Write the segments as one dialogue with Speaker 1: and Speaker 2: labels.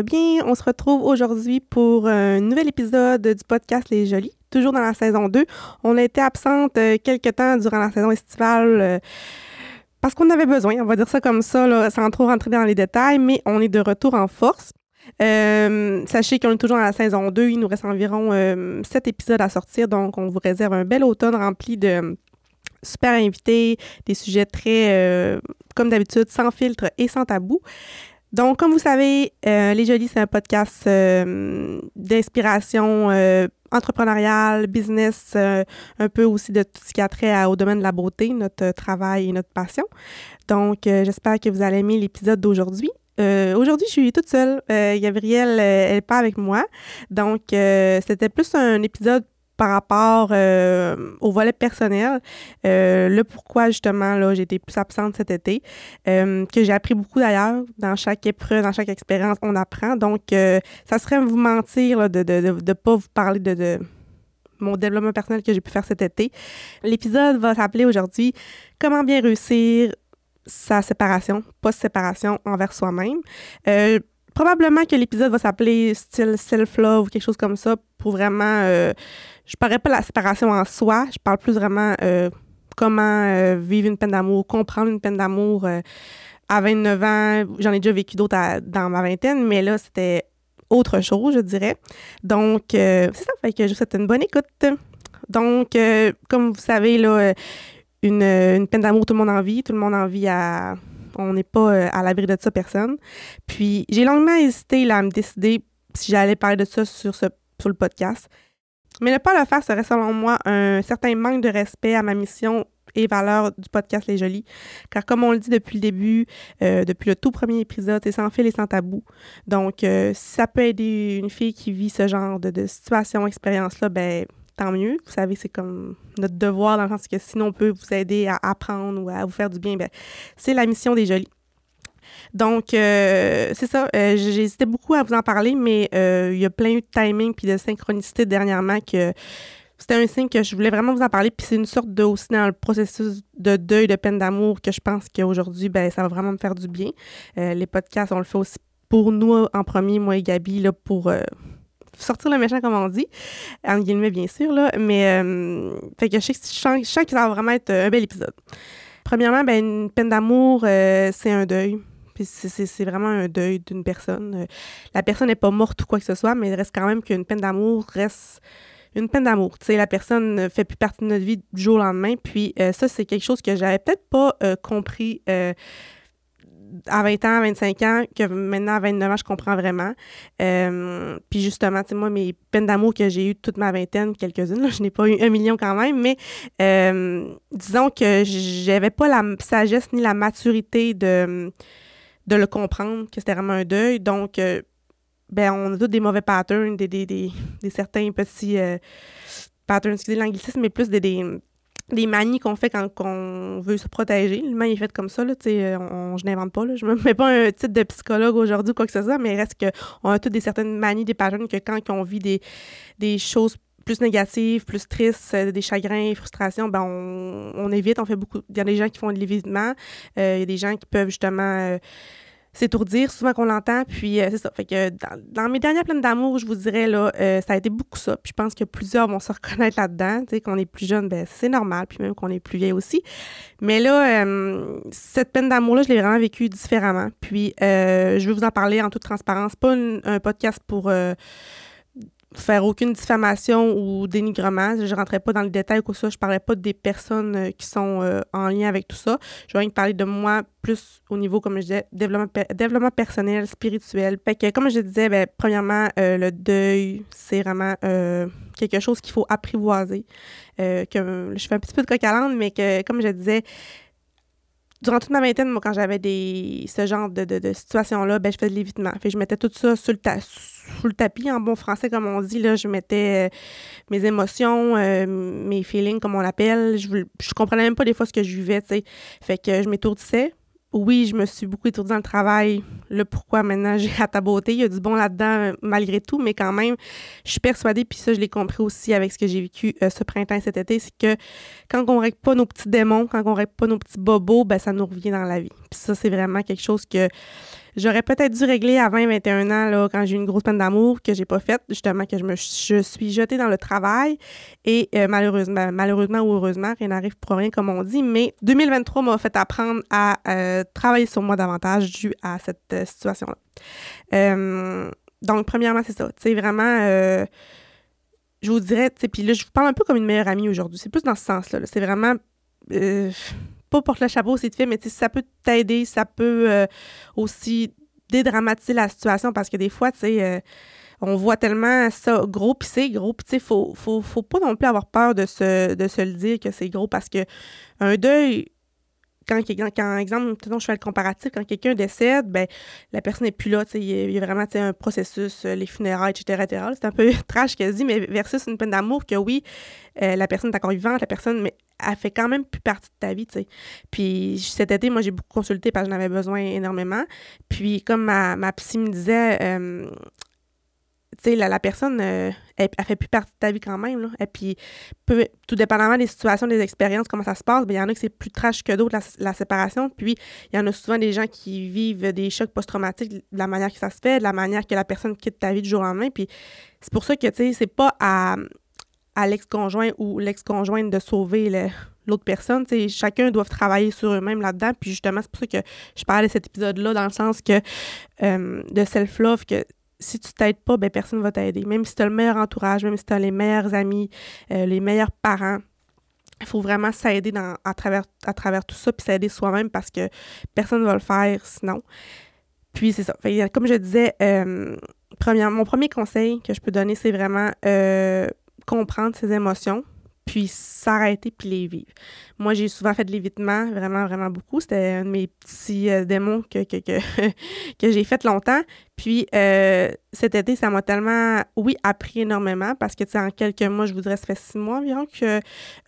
Speaker 1: bien? On se retrouve aujourd'hui pour un nouvel épisode du podcast Les Jolies, toujours dans la saison 2. On a été absente euh, quelques temps durant la saison estivale euh, parce qu'on avait besoin, on va dire ça comme ça, sans trop rentrer dans les détails, mais on est de retour en force. Euh, sachez qu'on est toujours dans la saison 2. Il nous reste environ euh, 7 épisodes à sortir, donc on vous réserve un bel automne rempli de super invités, des sujets très, comme d'habitude, sans filtre et sans tabou. Donc, comme vous savez, euh, Les Jolies, c'est un podcast euh, d'inspiration euh, entrepreneuriale, business, euh, un peu aussi de tout ce qui a trait à- au domaine de la beauté, notre travail et notre passion. Donc, euh, j'espère que vous allez aimer l'épisode d'aujourd'hui. Euh, aujourd'hui, je suis toute seule. Euh, Gabrielle, euh, elle n'est pas avec moi. Donc, euh, c'était plus un épisode par rapport euh, au volet personnel. Euh, le pourquoi, justement, là, j'ai été plus absente cet été. Euh, que j'ai appris beaucoup d'ailleurs. Dans chaque épreuve, dans chaque expérience, on apprend. Donc, ça serait vous mentir de ne de, de, pas vous parler de, de mon développement personnel que j'ai pu faire cet été. L'épisode va s'appeler aujourd'hui Comment bien réussir sa séparation, post-séparation envers soi-même. Probablement que l'épisode va s'appeler style self-love ou quelque chose comme ça pour vraiment. Euh, je parlerai pas de la séparation en soi, je parle plus vraiment euh, comment euh, vivre une peine d'amour, comprendre une peine d'amour. euh, à 29 ans, j'en ai déjà vécu d'autres dans ma vingtaine, mais là, c'était autre chose, je dirais. Donc, c'est ça, fait que je vous souhaite une bonne écoute. Donc, comme vous savez, là, une, une peine d'amour, tout le monde en vit, tout le monde en vit à... On n'est pas euh, à l'abri de ça, personne. Puis, j'ai longuement hésité à me décider si j'allais parler de ça sur, ce, sur le podcast. Mais ne pas le faire serait, selon moi, un certain manque de respect à ma mission et valeur du podcast Les Jolies. Car comme on le dit depuis le début, euh, depuis le tout premier épisode, c'est sans fil et sans tabou. Donc, euh, si ça peut aider une fille qui vit ce genre de, de situation, expérience-là, ben tant mieux. Vous savez, c'est comme notre devoir dans le sens que sinon on peut vous aider à apprendre ou à vous faire du bien, ben, c'est la mission des Jolies. Donc, euh, c'est ça. euh, hésité beaucoup à vous en parler, mais euh, il y a plein eu de timing puis de synchronicité dernièrement que c'était un signe que je voulais vraiment vous en parler. Puis c'est une sorte de, aussi dans le processus de deuil, de peine d'amour, que je pense qu'aujourd'hui, ben, ça va vraiment me faire du bien. Les podcasts, on le fait aussi pour nous en premier, moi et Gabi, là, pour sortir le méchant, comme on dit. En guillemets, bien sûr, là. Mais, euh, fait que je sens, je sens que ça va vraiment être un bel épisode. Premièrement, ben, une peine d'amour, euh, c'est un deuil. Puis c'est vraiment un deuil d'une personne. Euh, La personne n'est pas morte ou quoi que ce soit, mais il reste quand même qu'une peine d'amour reste une peine d'amour. Tu sais, la personne ne fait plus partie de notre vie du jour au lendemain. Puis euh, ça, c'est quelque chose que j'avais peut-être pas euh, compris euh, à 20 ans, à 25 ans, que maintenant à 29 ans, je comprends vraiment. Euh, puis justement, tu sais, moi, mes peines d'amour que j'ai eues toute ma vingtaine, quelques-unes, je n'ai pas eu un million quand même, mais euh, disons que j'avais pas la sagesse ni la maturité de, de le comprendre, que c'était vraiment un deuil. Donc, euh, ben, on a tous des mauvais patterns, des, des, des, des certains petits patterns, excusez l'anglicisme, mais plus des, des, des manies qu'on fait quand on veut se protéger. L'humain est fait comme ça, là, euh, on, je n'invente pas, là, je me mets pas un titre de psychologue aujourd'hui ou quoi que ce soit, mais il reste qu'on a toutes des certaines manies, des patterns que quand on vit des, des choses plus négatives, plus tristes, euh, des chagrins, frustrations, ben on, on évite, on fait beaucoup. Il y a des gens qui font de l'évitement, euh, il y a des gens qui peuvent justement s'étourdir, souvent qu'on l'entend, puis euh, c'est ça. Fait que dans, dans mes dernières plaines d'amour, je vous dirais, là, euh, ça a été beaucoup ça, puis je pense que plusieurs vont se reconnaître là-dedans, tu sais, qu'on est plus jeune, ben c'est normal, puis même qu'on est plus vieille aussi. Mais là, euh, cette peine d'amour-là, je l'ai vraiment vécue différemment, puis euh, je vais vous en parler en toute transparence, pas un podcast pour... faire aucune diffamation ou dénigrement. Je ne rentrais pas dans le détail ou soit. Je parlais pas des personnes euh, qui sont euh, en lien avec tout ça. Je vais parler de moi plus au niveau, comme je disais, développement, pe- développement personnel, spirituel. Que, comme je disais, ben, premièrement, euh, le deuil, c'est vraiment quelque chose qu'il faut apprivoiser. Que, je fais un petit peu de coq mais que, comme je disais, durant toute ma vingtaine, moi, quand j'avais des ce genre de, de, de situation-là, ben, je faisais de l'évitement. Fait je mettais tout ça sous le tapis, en bon français, comme on dit. Là, je mettais euh, mes émotions, euh, mes feelings, comme on l'appelle. Je, je comprenais même pas des fois ce que je vivais, tu sais. Fait que je m'étourdissais. Oui, je me suis beaucoup étourdie dans le travail. Le pourquoi maintenant j'ai à ta beauté. Il y a du bon là-dedans, euh, malgré tout, mais quand même, je suis persuadée, puis ça, je l'ai compris aussi avec ce que j'ai vécu euh, ce printemps et cet été, c'est que quand on règle pas nos petits démons, quand on règle pas nos petits bobos, ben ça nous revient dans la vie. Puis ça, c'est vraiment quelque chose que j'aurais peut-être dû régler à 20-21 ans, là, quand j'ai eu une grosse peine d'amour que j'ai pas faite, justement, que je me je suis jetée dans le travail. Et euh, malheureusement, malheureusement ou heureusement, rien n'arrive pour rien, comme on dit. Mais 2023 m'a fait apprendre à euh, travailler sur moi davantage dû à cette euh, situation-là. donc, premièrement, c'est ça. Tu sais, vraiment je vous dirais, tu puis là, je vous parle un peu comme une meilleure amie aujourd'hui. C'est plus dans ce sens-là. c'est vraiment pas le chapeau, c'est fait, mais ça peut t'aider, ça peut euh, aussi dédramatiser la situation parce que des fois, tu sais, euh, on voit tellement ça gros, puis c'est gros, puis tu sais, faut, faut, faut, pas non plus avoir peur de se, de se le dire que c'est gros parce que un deuil, quand, quand exemple, je fais le comparatif, quand quelqu'un décède, ben la personne n'est plus là, il y, a vraiment un processus, euh, les funérailles, etc. C'est un peu trash qu'elle dit, mais versus une peine d'amour que oui, euh, la personne est encore vivante, la personne, mais elle fait quand même plus partie de ta vie, tu sais. Puis cet été, moi, j'ai beaucoup consulté parce que j'en avais besoin énormément. Puis comme ma, ma psy me disait, euh, tu sais, la, personne, euh, elle, fait plus partie de ta vie quand même. Et puis, peu, tout dépendamment des situations, des expériences, comment ça se passe, ben, il y en a que c'est plus trash que d'autres, la, séparation. Puis, il y en a souvent des gens qui vivent des chocs post-traumatiques de la manière que ça se fait, de la manière que la personne quitte ta vie du jour au lendemain. Puis, c'est pour ça que, tu sais, c'est pas à, l'ex-conjoint ou l'ex-conjointe de sauver l'autre personne. sais, chacun doit travailler sur eux-mêmes là-dedans. Puis justement, c'est pour ça que je parlais de cet épisode-là, dans le sens que euh, de self-love, que si tu t'aides pas, ben personne ne va t'aider. Même si tu as le meilleur entourage, même si tu as les meilleurs amis, euh, les meilleurs parents, il faut vraiment s'aider à travers, à travers tout ça, puis s'aider soi-même parce que personne ne va le faire sinon. Puis c'est ça. comme je disais, euh, mon premier conseil que je peux donner, c'est vraiment euh, comprendre ses émotions, puis s'arrêter puis les vivre. Moi, j'ai souvent fait de l'évitement, vraiment, vraiment beaucoup. C'était un de mes petits euh, démons que, que, que, j'ai fait longtemps. Puis euh, cet été, ça m'a tellement, oui, appris énormément parce que, tu sais, en quelques mois, je vous dirais, ça fait six mois environ que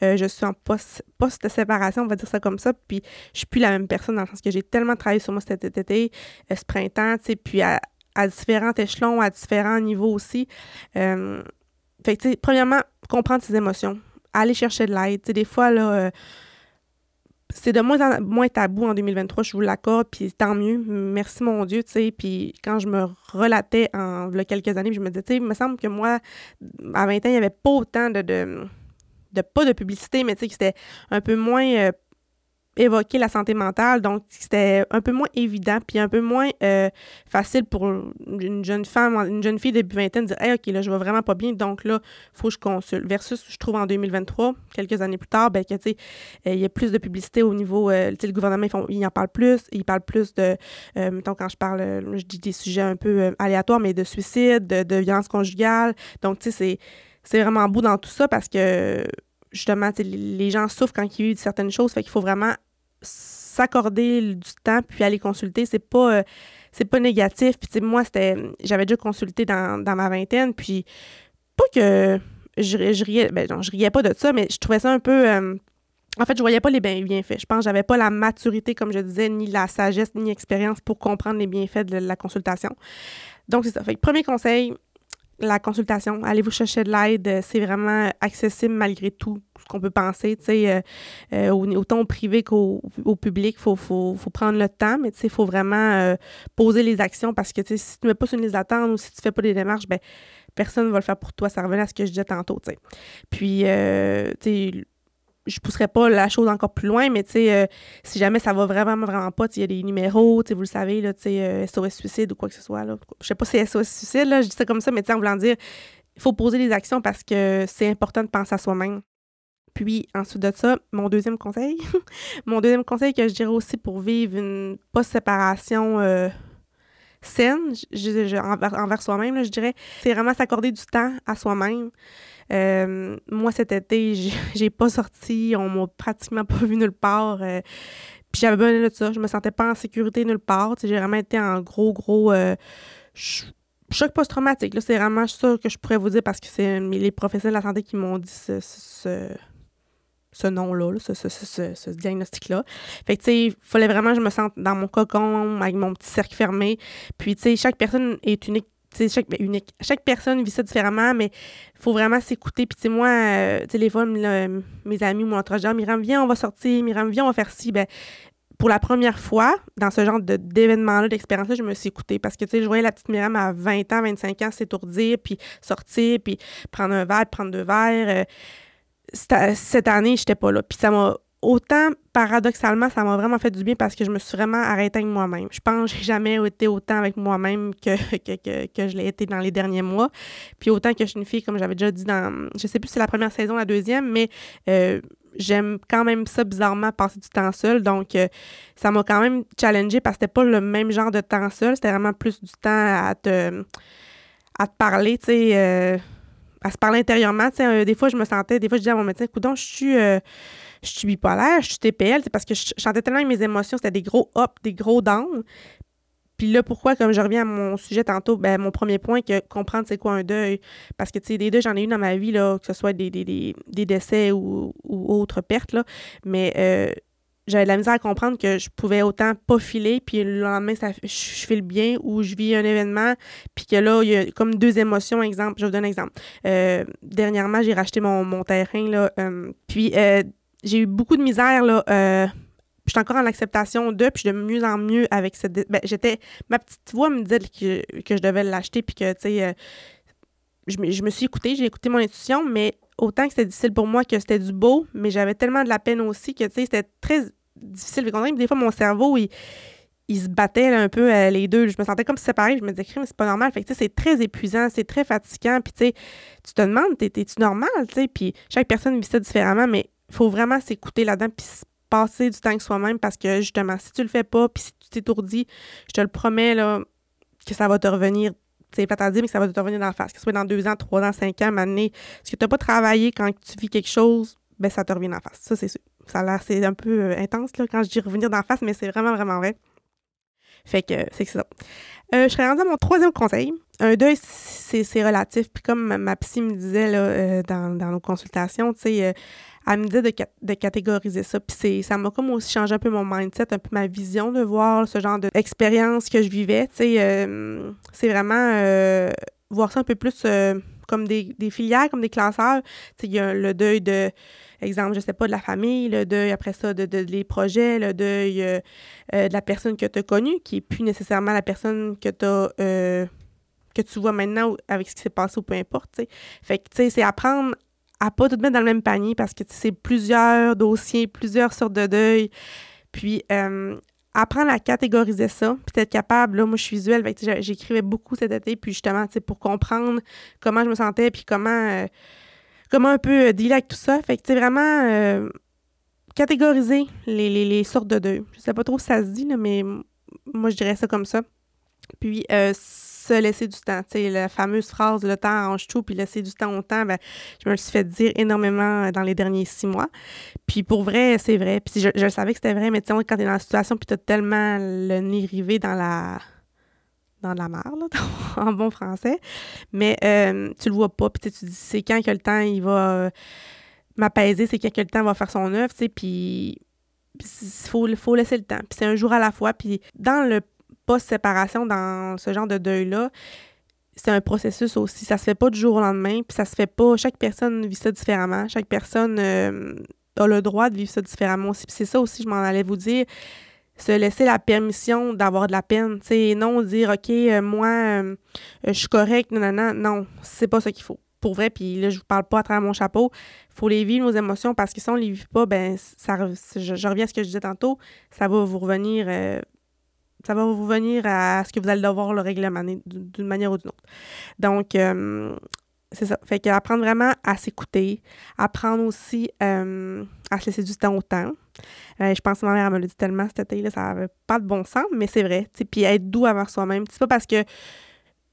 Speaker 1: euh, je suis en post-séparation, on va dire ça comme ça. Puis je suis plus la même personne dans le sens que j'ai tellement travaillé sur moi cet été, ce printemps, tu sais, puis à, à, différents échelons, à différents niveaux aussi. fait que, tu sais, premièrement, comprendre ses émotions aller chercher de l'aide. des fois, là, euh, c'est de moins en moins tabou en 2023, je vous l'accorde, puis tant mieux. Merci mon Dieu, tu sais. Puis quand je me relatais en quelques années, je me disais, tu sais, il me semble que moi, à 20 ans, il n'y avait pas autant de, de, pas de publicité, mais tu sais, c'était un peu moins euh, évoquer la santé mentale. Donc, c'était un peu moins évident, puis un peu moins euh, facile pour une jeune femme, une jeune fille début vingtaine de dire Hey, OK, là, je vais vraiment pas bien, donc là, faut que je consulte. Versus, je trouve en 2023, quelques années plus tard, ben, que, tu sais, euh, il y a plus de publicité au niveau, euh, tu sais, le gouvernement, il en parle plus, il parle plus de, mettons, quand je parle, je dis des sujets un peu aléatoires, mais de suicide, de, de violence conjugale. Donc, tu sais, c'est vraiment beau dans tout ça parce que justement, les gens souffrent quand ils vivent certaines choses, fait qu'il faut vraiment s'accorder du temps puis aller consulter. C'est pas, euh, c'est pas négatif. Puis moi, j'avais déjà consulté dans, ma vingtaine, puis pas que je, je riais, ben non, je riais pas de ça, mais je trouvais ça un peu... Euh, en fait, je voyais pas les bienfaits. Je pense que j'avais pas la maturité, comme je disais, ni la sagesse, ni l'expérience pour comprendre les bienfaits de la consultation. Donc, c'est ça. Fait premier conseil, la consultation, allez vous chercher de l'aide, euh, c'est vraiment accessible malgré tout ce qu'on peut penser, tu sais, euh, euh, autant au privé qu'au public, il faut, faut, faut, prendre le temps, mais tu sais, il faut vraiment poser les actions parce que, tu sais, si tu ne mets pas sur une liste d'attente ou si tu ne fais pas des démarches, ben personne ne va le faire pour toi. Ça revenait à ce que je disais tantôt, tu sais. Puis, tu sais, je pousserai pas la chose encore plus loin, mais euh, si jamais ça va vraiment, vraiment pas, il y a des numéros, vous le savez, là, SOS euh, suicide ou quoi que ce soit, là. Je sais pas si c'est SOS suicide, là, je dis ça comme ça, mais en voulant dire, il faut poser des actions parce que c'est important de penser à soi-même. Puis, ensuite de ça, mon deuxième conseil, mon deuxième conseil que je dirais aussi pour vivre une post-séparation euh, saine, envers, soi-même, je dirais, c'est vraiment s'accorder du temps à soi-même. Euh, moi, cet été, j'ai pas sorti, on m'a pratiquement pas vu nulle part. Euh, puis j'avais besoin de ça. Je me sentais pas en sécurité nulle part. J'ai vraiment été en gros, gros euh, choc post-traumatique. C'est vraiment ça que je pourrais vous dire parce que c'est les professionnels de la santé qui m'ont dit ce, ce, nom-là, ce, ce, diagnostic-là. Fait que, tu sais, il fallait vraiment que je me sente dans mon cocon, avec mon petit cercle fermé. Puis, tu sais, chaque personne est unique chaque, ben, unique. Chaque personne vit ça différemment, mais il faut vraiment s'écouter. Puis, moi, euh, tu les fois, mes amis ou mon entourage, Miram, viens, on va sortir, Miram, viens, on va faire ci. Ben, pour la première fois, dans ce genre d'événement-là, d'expérience-là, je me suis écoutée parce que, tu sais, je voyais la petite Myriam à 20 ans, 25 ans s'étourdir, puis sortir, puis prendre un verre, prendre deux verres. Euh, cette année, j'étais pas là. Puis ça m'a autant, paradoxalement, ça m'a vraiment fait du bien parce que je me suis vraiment arrêtée avec moi-même. Je pense que j'ai jamais été autant avec moi-même que, que, que, je l'ai été dans les derniers mois. Puis autant que je suis une fille, comme j'avais déjà dit dans, je sais plus si c'est la première saison, la deuxième, mais euh, j'aime quand même ça bizarrement passer du temps seul. Donc, euh, ça m'a quand même challengé parce que c'était pas le même genre de temps seul. C'était vraiment plus du temps à te, à te parler, tu sais, euh, à se parler intérieurement. Des fois, je me sentais, des fois, je disais à mon médecin, écoute, je suis je suis bipolaire, je suis TPL, c'est parce que je chantais tellement mes émotions, c'était des gros ups, des gros downs. Puis là, pourquoi, comme je reviens à mon sujet tantôt, ben, mon premier point, que comprendre c'est quoi un deuil. Parce que, tu sais, des deuils, j'en ai eu dans ma vie, là, que ce soit des, des, décès ou, autres pertes, là. Mais euh, j'avais de la misère à comprendre que je pouvais autant pas filer, puis le lendemain, ça, je, file bien, ou je vis un événement, puis que là, il y a comme deux émotions. Exemple, je vous donne un exemple. Euh, dernièrement, j'ai racheté mon, mon terrain, là, euh, puis j'ai eu beaucoup de misère, là. Euh, je suis encore en acceptation de, puis de mieux en mieux avec cette. Ben, j'étais. Ma petite voix me disait que, que je devais l'acheter, puis que, tu sais, euh, je, je, me suis écoutée, j'ai écouté mon intuition, mais autant que c'était difficile pour moi que c'était du beau, mais j'avais tellement de la peine aussi que, tu sais, c'était très difficile. Des fois, mon cerveau, il, il se battait un peu euh, les deux. Je me sentais comme séparée. Je me disais, mais c'est pas normal. Fait que, c'est très épuisant, c'est très fatigant. Puis, tu sais, tu te demandes, normal, tu sais? Puis, chaque personne vit ça différemment, mais faut vraiment s'écouter là-dedans puis passer du temps avec soi-même parce que justement, si tu le fais pas puis si tu t'étourdis, je te le promets là, que ça va te revenir. C'est pas à dire, mais que ça va te revenir dans la face. Que ce soit dans deux ans, trois ans, cinq ans, année. Si tu n'as pas travaillé quand tu vis quelque chose, ben ça te revient dans la face. Ça, c'est sûr. Ça a l'air, c'est un peu euh, intense là, quand je dis revenir dans la face, mais c'est vraiment, vraiment vrai. Fait que c'est ça. Euh, je serais rendue à mon troisième conseil. Un deuil, c'est relatif. Puis comme ma psy me disait là, euh, dans, dans, nos consultations, tu sais, elle me disait de, catégoriser ça. Puis ça m'a comme aussi changé un peu mon mindset, un peu ma vision de voir ce genre d'expérience que je vivais. Tu sais, euh, c'est vraiment euh, voir ça un peu plus euh, comme des, filières, comme des classeurs. Tu sais, il y a le deuil de, exemple, je sais pas, de la famille, le deuil après ça de, de, les projets, le deuil de la personne que tu as connue, qui n'est plus nécessairement la personne que tu que tu vois maintenant avec ce qui s'est passé ou peu importe. Fait que, tu sais, c'est apprendre à pas tout mettre dans le même panier parce que c'est plusieurs dossiers, plusieurs sortes de deuil. Puis euh, apprendre à catégoriser ça, puis être capable, là, moi je suis visuelle, j'écrivais beaucoup cet été, puis justement, pour comprendre comment je me sentais, puis comment, euh, comment un peu dealer avec tout ça. Fait que, tu vraiment euh, catégoriser les, les, sortes de deuil. Je sais pas trop si ça se dit, mais moi je dirais ça comme ça. Puis, se laisser du temps. Tu sais, la fameuse phrase le temps arrange tout, puis laisser du temps au temps, ben, je me suis fait dire énormément dans les derniers six mois. Puis pour vrai, c'est vrai. Puis je, je savais que c'était vrai, mais tu sais, quand t'es dans la situation, puis t'as tellement le nez rivé dans la dans la là, en bon français. Mais euh, tu le vois pas, puis tu dis, c'est quand que le temps, il va euh, m'apaiser, c'est quand que le temps va faire son œuvre, tu sais, puis il faut, faut laisser le temps. Puis c'est un jour à la fois. Puis dans le post-séparation dans ce genre de deuil-là, c'est un processus aussi. Ça se fait pas du jour au lendemain, puis ça se fait pas. Chaque personne vit ça différemment. Chaque personne euh, a le droit de vivre ça différemment aussi. Puis c'est ça aussi, je m'en allais vous dire. Se laisser la permission d'avoir de la peine. sais non dire, OK, euh, moi, euh, je suis correct, non, non, non. Non, c'est pas ça qu'il faut. Pour vrai, puis là, je vous parle pas à travers mon chapeau. Il faut les vivre, nos émotions, parce que si on les vit pas, ben, ça, je, reviens à ce que je disais tantôt, ça va vous revenir ça va vous venir à ce que vous allez devoir le régler d'une manière ou d'une autre. Donc, euh, c'est ça. Fait qu'apprendre vraiment à s'écouter, apprendre aussi euh, à se laisser du temps au temps. Euh, je pense que ma mère me l'a dit tellement cet été, là, ça n'avait pas de bon sens, mais c'est vrai. Puis être doux envers soi-même. C'est pas parce que,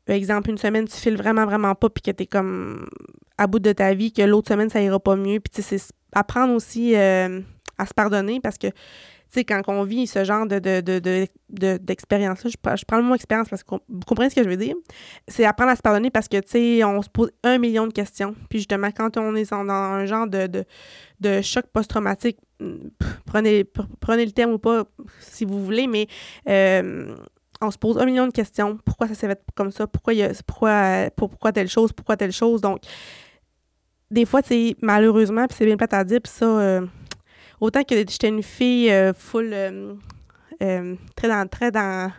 Speaker 1: par exemple, une semaine, tu files vraiment, vraiment pas, puis que tu es comme à bout de ta vie, que l'autre semaine, ça ira pas mieux. Puis, c'est apprendre aussi à se pardonner parce que sais, quand on vit ce genre de, d'expérience-là, je, prends le mot expérience parce que vous comprenez ce que je veux dire, c'est apprendre à se pardonner parce que, tu sais, on se pose un million de questions. Puis justement, quand on est dans un genre de, de, choc post-traumatique, prenez, prenez le terme ou pas si vous voulez, mais euh, on se pose un million de questions. Pourquoi ça s'est fait comme ça? Pourquoi, y a, pourquoi, pourquoi telle chose? Pourquoi telle chose? Donc, des fois, c'est malheureusement, puis c'est bien plate à dire, puis ça... Euh, autant que j'étais une fille euh, full, très dans, très dans,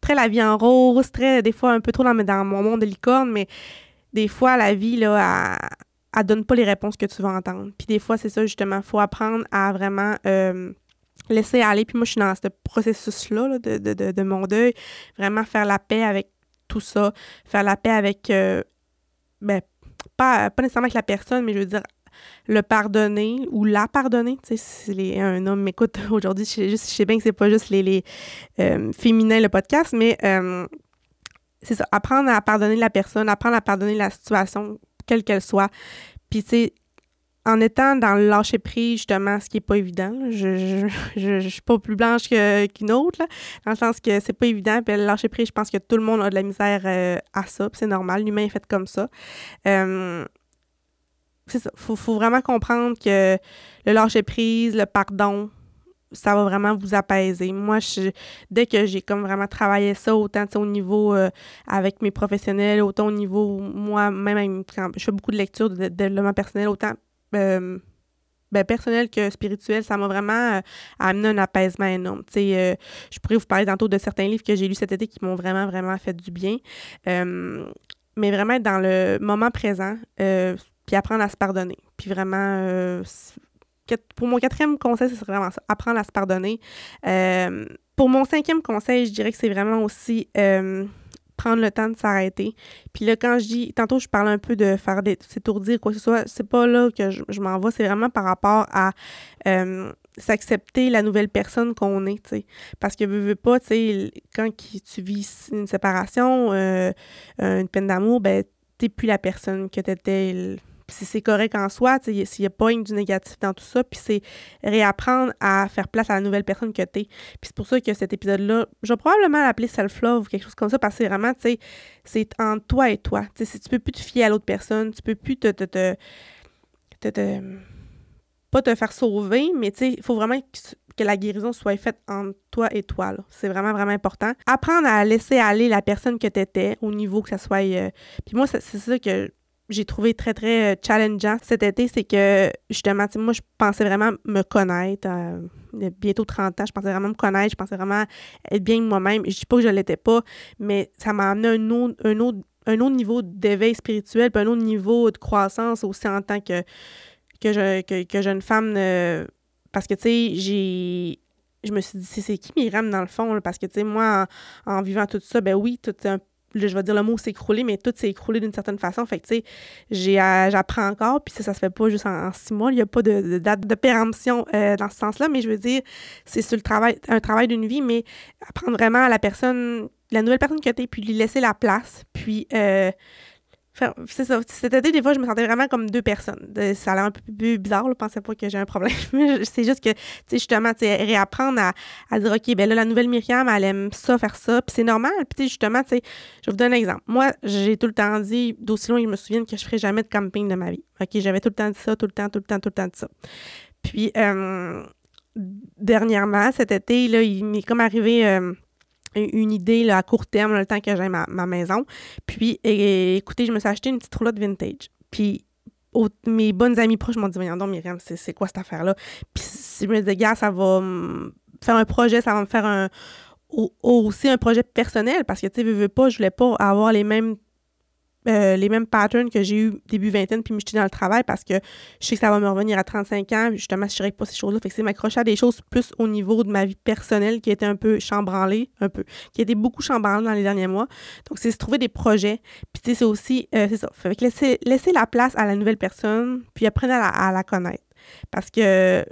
Speaker 1: très la vie en rose, très, des fois, un peu trop dans, mon monde de licorne, mais des fois, la vie, là, elle, elle donne pas les réponses que tu veux entendre. Puis des fois, c'est ça, justement, faut apprendre à vraiment laisser aller. Puis moi, je suis dans ce processus-là de, de, de, mon deuil, vraiment faire la paix avec tout ça, faire la paix avec, euh, ben, pas, pas nécessairement avec la personne, mais je veux dire, le pardonner ou la pardonner. Tu sais, si un homme m'écoute aujourd'hui, je, sais bien que c'est pas juste les, les euh, féminins, le podcast, mais euh, c'est ça, apprendre à pardonner la personne, apprendre à pardonner la situation, quelle qu'elle soit. Puis, tu sais, en étant dans le lâcher prise, justement, ce qui est pas évident, je, je, suis pas plus blanche qu'une autre, dans le sens que c'est pas évident. Puis le lâcher prise, je pense que tout le monde a de la misère euh, à ça, c'est normal. L'humain est fait comme ça. C'est ça. Faut, vraiment comprendre que le lâcher prise, le pardon, ça va vraiment vous apaiser. Moi, je, dès que j'ai comme vraiment travaillé ça, autant au niveau euh, avec mes professionnels, autant au niveau, moi, même quand je fais beaucoup de lectures de, développement personnel, autant euh, ben, personnel que spirituel, ça m'a vraiment euh, amené un apaisement énorme. Je pourrais vous parler tantôt de certains livres que j'ai lus cet été qui m'ont vraiment, vraiment fait du bien. mais vraiment être dans le moment présent, puis apprendre à se pardonner. Puis vraiment, pour mon quatrième conseil, c'est vraiment ça, apprendre à se pardonner. pour mon cinquième conseil, je dirais que c'est vraiment aussi prendre le temps de s'arrêter. Puis là, quand je dis, tantôt, je parle un peu de faire des, s'étourdir, quoi que ce soit, c'est pas là que je, m'en vais, c'est vraiment par rapport à euh, s'accepter la nouvelle personne qu'on est, tu sais. Parce que, veux, veux pas, tu sais, quand tu vis une séparation, euh, une peine d'amour, ben, t'es plus la personne que t'étais puis c'est correct en soi, s'il n'y a pas du négatif dans tout ça, puis c'est réapprendre à faire place à la nouvelle personne que tu es. Puis c'est pour ça que cet épisode-là, je vais probablement l'appeler self-love ou quelque chose comme ça, parce que vraiment, tu sais, c'est entre toi et toi. Tu sais, tu peux plus te fier à l'autre personne, tu peux plus te, te, te, te, pas te faire sauver, mais tu sais, il faut vraiment que, la guérison soit faite entre toi et toi. C'est vraiment, vraiment important. Apprendre à laisser aller la personne que tu étais au niveau que ça soit... Euh, puis moi, c'est ça que j'ai trouvé très, très euh, challengeant cet été, c'est que justement, moi, je pensais vraiment me connaître. Euh, bientôt 30 ans, je pensais vraiment me connaître, je pensais vraiment être bien moi-même. Je dis pas que je l'étais pas, mais ça m'a amené un autre, un autre, un autre niveau d'éveil spirituel, puis un autre niveau de croissance aussi en tant que, que, je, que, jeune femme. Euh, parce que, tu sais, j'ai je me suis dit, c'est qui Myriam dans le fond? parce que, tu sais, moi, en, en, vivant tout ça, ben oui, tout un je vais dire le mot s'écrouler, mais tout s'est écroulé d'une certaine façon. Fait que, tu sais, j'apprends encore, puis ça, ça se fait pas juste en, six mois. Il n'y a pas de, date de péremption euh, dans ce sens-là, mais je veux dire, c'est sur le travail, un travail d'une vie, mais apprendre vraiment à la personne, la nouvelle personne que tu es, puis lui laisser la place, puis euh, c'est ça. Cet été, des fois, je me sentais vraiment comme deux personnes. ça a l'air un peu bizarre. Je pensais pas que j'ai un problème. c'est juste que, tu sais, justement, tu réapprendre à, à, dire, OK, ben là, la nouvelle Myriam, elle aime ça, faire ça. Puis c'est normal. Puis, tu sais, justement, tu sais, je vous donner un exemple. Moi, j'ai tout le temps dit, d'aussi loin, je me souviens que je ferais jamais de camping de ma vie. OK, j'avais tout le temps dit ça, tout le temps, tout le temps, tout le temps dit ça. Puis, euh, dernièrement, cet été, là, il m'est comme arrivé. Euh, une idée là, à court terme, le temps que j'ai ma, maison. Puis, écoutez, je me suis acheté une petite roulotte vintage. Puis, mes bonnes amies proches m'ont dit Voyons donc, Myriam, c'est quoi cette affaire-là? Puis, je me disais, gars, ça va me faire un projet, ça va me faire un. Aussi un projet personnel parce que, tu sais, veux, veux pas, je voulais pas avoir les mêmes euh, les mêmes patterns que j'ai eu début vingtaine, puis me jeter dans le travail parce que je sais que ça va me revenir à 35 ans, justement, je règle pas ces choses-là. Fait que c'est m'accrocher à des choses plus au niveau de ma vie personnelle qui était un peu chambranlée, un peu, qui était beaucoup chambranlée dans les derniers mois. Donc, c'est se trouver des projets. Puis, tu sais, c'est aussi, euh, c'est ça. Fait que laisser, laisser la place à la nouvelle personne, puis apprenez à la connaître. Parce que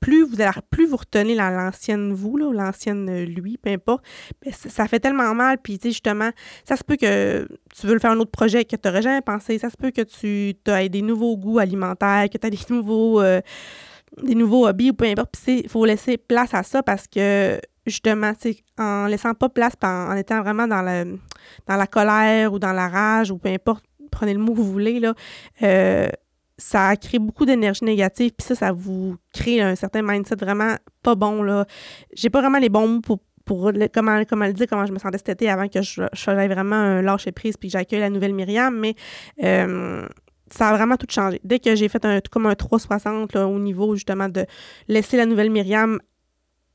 Speaker 1: plus vous allez, plus vous retenez l'ancienne vous, l'ancienne euh, lui, peu importe, ça fait tellement mal. Puis, tu sais, justement, ça se peut que tu veux faire un autre projet que tu n'aurais jamais pensé. Ça se peut que tu aies des nouveaux goûts alimentaires, que tu as des nouveaux, euh, des nouveaux hobbies ou peu importe. Puis, il faut laisser place à ça parce que, justement, en laissant pas place, en, en étant vraiment dans, le, dans la colère ou dans la rage ou peu importe, prenez le mot que vous voulez, là, euh, ça crée beaucoup d'énergie négative, puis ça, ça vous crée un certain mindset vraiment pas bon, là. J'ai pas vraiment les bons mots pour, pour le, comment, comment le dire, comment je me sentais cet été avant que je, je vraiment un lâcher prise puis que j'accueille la nouvelle Myriam, mais euh, ça a vraiment tout changé. Dès que j'ai fait un comme un 360 au niveau justement de laisser la nouvelle Myriam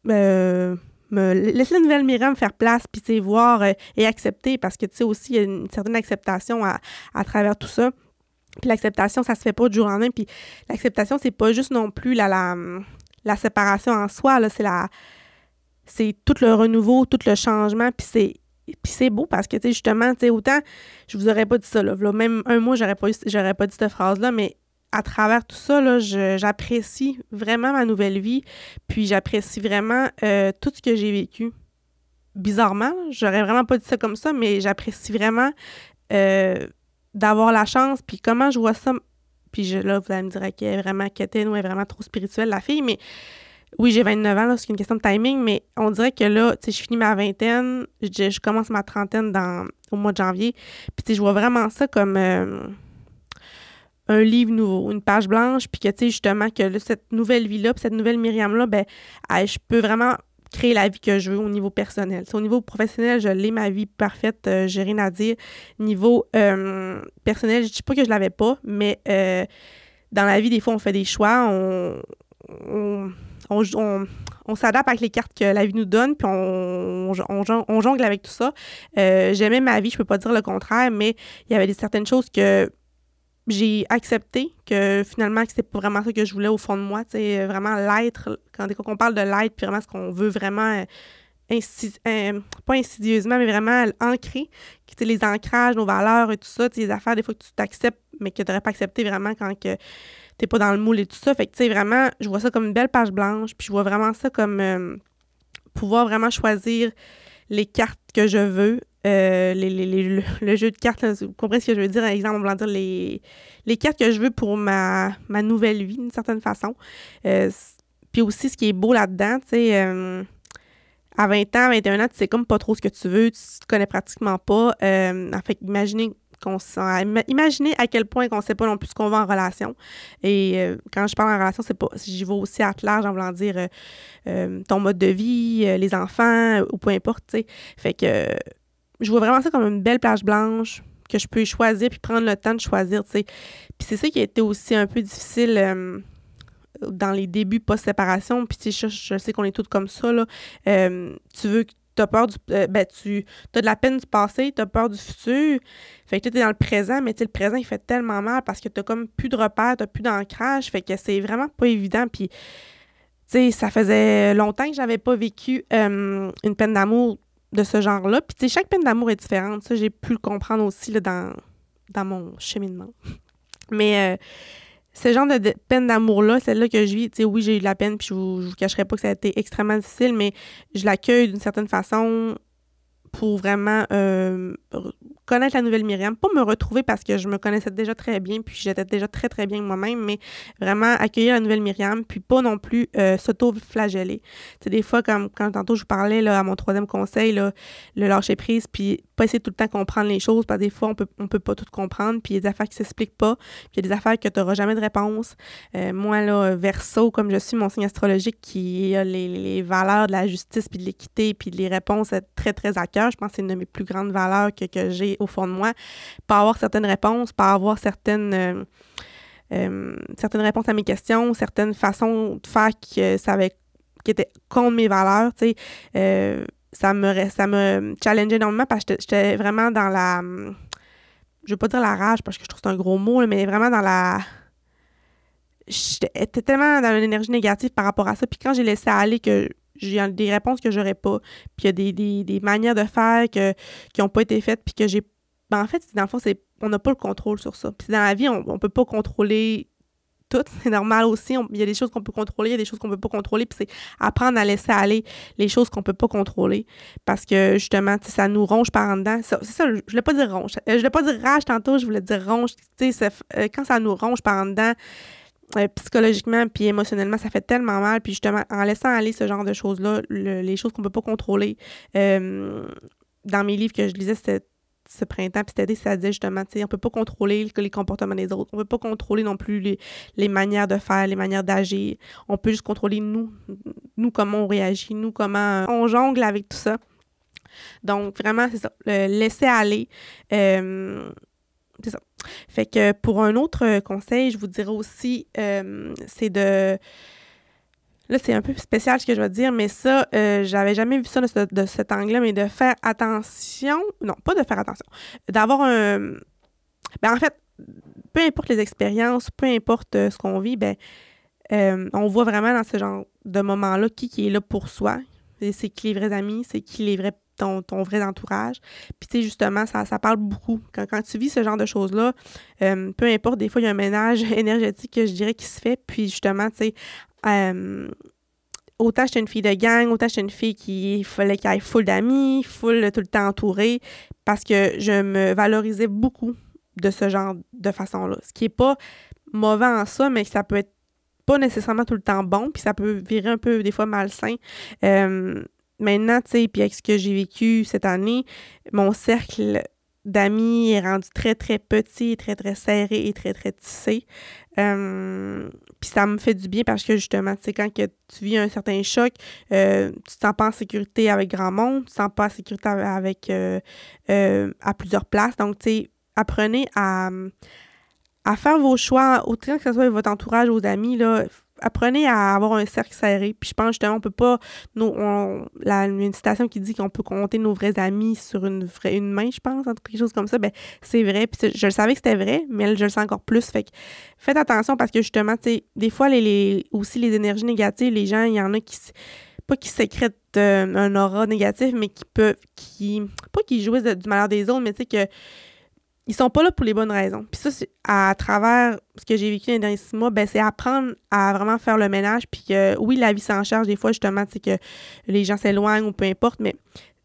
Speaker 1: euh, me laisser la nouvelle Myriam faire place puis voir euh, et accepter parce que tu sais aussi il y a une certaine acceptation à, à travers tout ça. Puis l'acceptation, ça se fait pas du jour au lendemain. Puis l'acceptation, c'est pas juste non plus la, la, la séparation en soi, là, c'est la c'est tout le renouveau, tout le changement, puis c'est beau parce que, tu justement, tu sais, autant, je vous aurais pas dit ça, là. même un mois, j'aurais pas, pas dit cette phrase-là, mais à travers tout ça, là, j'apprécie vraiment ma nouvelle vie, puis j'apprécie vraiment euh, tout ce que j'ai vécu. Bizarrement, j'aurais vraiment pas dit ça comme ça, mais j'apprécie vraiment euh, d'avoir la chance, puis comment je vois ça. Puis là, vous allez me dire qu'elle est vraiment quétaine ou est vraiment trop spirituelle, la fille, mais oui, j'ai 29 ans, c'est une question de timing, mais on dirait que là, tu sais, je finis ma vingtaine, je, commence ma trentaine dans, au mois de janvier, puis tu sais, je vois vraiment ça comme euh, un livre nouveau, une page blanche, puis que, tu sais, justement, que cette nouvelle vie-là, cette nouvelle Myriam-là, ben, je peux vraiment créer la vie que je veux au niveau personnel. au niveau professionnel, je l'ai, ma vie parfaite, euh, j'ai rien à dire. Niveau euh, personnel, je dis pas que je l'avais pas, mais dans la vie, des fois, on fait des choix, on on, s'adapte avec les cartes que la vie nous donne, puis on, jongle avec tout ça. Euh, j'aimais ma vie, je peux pas dire le contraire, mais il y avait des certaines choses que j'ai accepté que finalement que c'était pas vraiment ça que je voulais au fond de moi, tu vraiment l'être quand, on parle de l'être puis vraiment ce qu'on veut vraiment euh, euh, pas insidieusement mais vraiment ancré, les ancrages, nos valeurs et tout ça, les affaires des fois que tu t'acceptes mais que tu n'aurais pas accepté vraiment quand que t'es pas dans le moule et tout ça. Fait que, tu sais, vraiment, je vois ça comme une belle page blanche, puis je vois vraiment ça comme euh, pouvoir vraiment choisir les cartes que je veux. Euh, le, jeu de cartes, vous comprenez ce que je veux dire? Exemple, va dire les, cartes que je veux pour ma, nouvelle vie, d'une certaine façon. Euh, puis aussi, ce qui est beau là-dedans, tu sais, à 20 ans, 21 ans, tu sais comme pas trop ce que tu veux, tu te connais pratiquement pas. fait, imaginez qu'on imaginez à quel point qu'on sait pas non plus ce qu'on va en relation. Et euh, quand je parle en relation, c'est pas j'y vais aussi à large en voulant dire euh, euh, ton mode de vie, les enfants ou peu importe, tu sais. Fait que je vois vraiment ça comme une belle plage blanche que je peux choisir puis prendre le temps de choisir, tu sais. Puis c'est ça qui a été aussi un peu difficile dans les débuts post-séparation, puis je, je, sais qu'on est toutes comme ça, là. tu veux tu as peur du. Euh, ben, tu as de la peine du passé, tu as peur du futur. Fait que tu es dans le présent, mais le présent, il fait tellement mal parce que tu comme plus de repères, tu plus d'ancrage. Fait que c'est vraiment pas évident. Puis, tu sais, ça faisait longtemps que j'avais pas vécu euh, une peine d'amour de ce genre-là. Puis, tu sais, chaque peine d'amour est différente. Ça, j'ai pu le comprendre aussi là, dans, mon cheminement. Mais. Euh, ce genre de, peine d'amour-là, celle-là que je vis, tu sais, oui, j'ai eu la peine, puis je vous, je vous cacherai pas que ça a été extrêmement difficile, mais je l'accueille d'une certaine façon pour vraiment euh, la nouvelle Myriam, pas me retrouver parce que je me connaissais déjà très bien, puis j'étais déjà très, très bien moi-même, mais vraiment accueillir la nouvelle Myriam, puis pas non plus euh, s'auto-flageller. Tu des fois, comme quand tantôt je vous parlais là, à mon troisième conseil, là, le lâcher prise, puis pas essayer tout le temps comprendre les choses, parce que des fois, on peut, on peut pas tout comprendre, puis il y a des affaires qui s'expliquent pas, puis il y a des affaires que tu n'auras jamais de réponse. Euh, moi, là, verso, comme je suis, mon signe astrologique qui a les, les valeurs de la justice, puis de l'équité, puis les réponses très, très à cœur, je pense que c'est une de mes plus grandes valeurs que, que j'ai au fond de moi, pas avoir certaines réponses, pas avoir certaines, euh, euh, certaines réponses à mes questions, certaines façons de faire qui, ça avait, qui étaient contre mes valeurs, tu sais. Ça me, ça me challengeait énormément parce que j'étais vraiment dans la. Je veux pas dire la rage parce que je trouve que c'est un gros mot, mais vraiment dans la. J'étais tellement dans une énergie négative par rapport à ça. Puis quand j'ai laissé aller que j'ai des réponses que j'aurais pas, puis il y a des, des, des, manières de faire que, qui n'ont pas été faites, puis que j'ai ben, en fait, dans le fond, c'est on n'a pas le contrôle sur ça. Puis dans la vie, on ne peut pas contrôler C'est normal aussi. Il y a des choses qu'on peut contrôler, il y a des choses qu'on peut pas contrôler. Puis c'est apprendre à laisser aller les choses qu'on peut pas contrôler. Parce que justement, ça nous ronge par en dedans. C'est ça, je voulais pas dire ronge. Euh, je voulais pas dire rage tantôt, je voulais dire ronge. Euh, quand ça nous ronge par en dedans, euh, psychologiquement puis émotionnellement, ça fait tellement mal. Puis justement, en laissant aller ce genre de choses-là, les choses qu'on peut pas contrôler, dans mes livres que je lisais, c'était ce printemps, puis c'était ça disait justement, tu sais, on peut pas contrôler les comportements des autres, on peut pas contrôler non plus les, les manières de faire, les manières d'agir, on peut juste contrôler nous, nous comment on réagit, nous comment on jongle avec tout ça. Donc vraiment, c'est ça, le laisser aller, euh, c'est ça. Fait que pour un autre conseil, je vous dirais aussi, c'est de Là, c'est un peu spécial ce que je vais dire, mais ça, euh, j'avais jamais vu ça de, cet angle-là, mais de faire attention, non, pas de faire attention, d'avoir un... Ben, en fait, peu importe les expériences, peu importe euh, ce qu'on vit, ben, euh, on voit vraiment dans ce genre de moment-là qui, qui est là pour soi. C'est qui les vrais amis, c'est qui les vrais ton, ton, vrai entourage. Puis, tu sais, justement, ça, ça parle beaucoup. Quand, quand tu vis ce genre de choses-là, peu importe, des fois, il y a un ménage énergétique que je dirais qui se fait. Puis, justement, tu sais, euh, autant j'étais une fille de gang, autant j'étais une fille qui fallait y ait full d'amis, full tout le temps entourée, parce que je me valorisais beaucoup de ce genre de façon-là. Ce qui est pas mauvais en ça, mais ça peut être pas nécessairement tout le temps bon, puis ça peut virer un peu des fois malsain. Euh, maintenant, tu sais, puis avec ce que j'ai vécu cette année, mon cercle d'amis est rendu très, très petit, très, très serré et très, très tissé. Euh, puis ça me fait du bien parce que justement, tu sais, quand que tu vis un certain choc, euh, tu te sens pas en sécurité avec grand monde, tu te sens pas en sécurité avec euh, à plusieurs places. Donc, tu sais, apprenez à, à faire vos choix, autant que ce soit avec votre entourage, vos amis, là, apprenez à avoir un cercle serré. Puis je pense justement, on peut pas. Nous, on, la, une citation qui dit qu'on peut compter nos vrais amis sur une vraie une main, je pense, quelque chose comme ça. Ben, c'est vrai. Puis je le savais que c'était vrai, mais je le sens encore plus. Fait que faites attention parce que justement, tu sais, des fois, les, les, aussi les énergies négatives, les gens, il y en a qui pas qui sécrètent euh, un aura négatif, mais qui peuvent, qui, pas qui jouissent du malheur des autres, mais tu sais que ils sont pas là pour les bonnes raisons. Puis ça, à travers ce que j'ai vécu les derniers six mois, ben c'est apprendre à vraiment faire le ménage. Puis que oui, la vie s'en charge des fois, justement, c'est que les gens s'éloignent ou peu importe, mais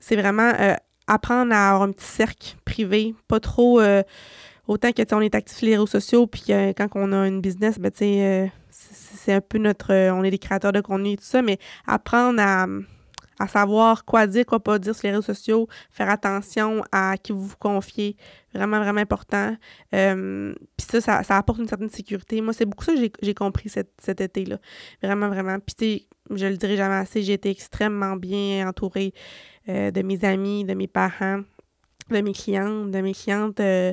Speaker 1: c'est vraiment euh, apprendre à avoir un petit cercle privé, pas trop euh, autant que on est actif sur les réseaux sociaux, puis quand on a une business, ben tu sais, euh, c'est un peu notre, on est des créateurs de contenu et tout ça, mais apprendre à à savoir quoi dire, quoi pas dire sur les réseaux sociaux, faire attention à qui vous vous confiez, vraiment, vraiment important. Euh, Puis ça, ça, apporte une certaine sécurité. Moi, c'est beaucoup ça que j'ai compris cet, cet été-là. Vraiment, vraiment. Puis tu je le dirai jamais assez, j'ai été extrêmement bien entourée euh, de mes amis, de mes parents de mes clientes, de mes clientes, euh,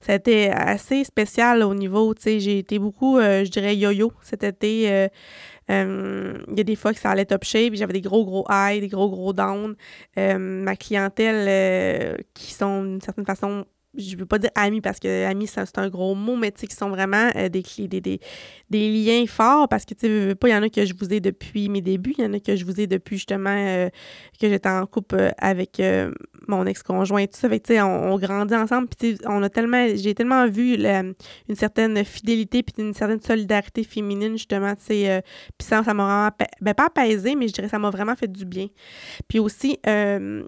Speaker 1: ça a été assez spécial au niveau, tu sais, j'ai été beaucoup, je dirais, yo-yo cet été. Il y a des fois que ça allait top shape, j'avais des gros, gros highs, des gros, gros downs. Euh, ma clientèle, euh, qui sont d'une certaine façon je veux pas dire amis parce que amis c'est un gros mot mais tu sais qui sont vraiment des, des, des, des liens forts parce que tu sais pas il y en a que je vous ai depuis mes débuts il y en a que je vous ai depuis justement que j'étais en couple avec mon ex-conjoint et tout ça. Tu sais, on, grandit ensemble. Puis, on a tellement, j'ai tellement vu une certaine fidélité puis une certaine solidarité féminine, justement, tu sais. Euh, puis ça, ça m'a vraiment, ben, pas apaisé, mais je dirais ça m'a vraiment fait du bien. Puis aussi, euh,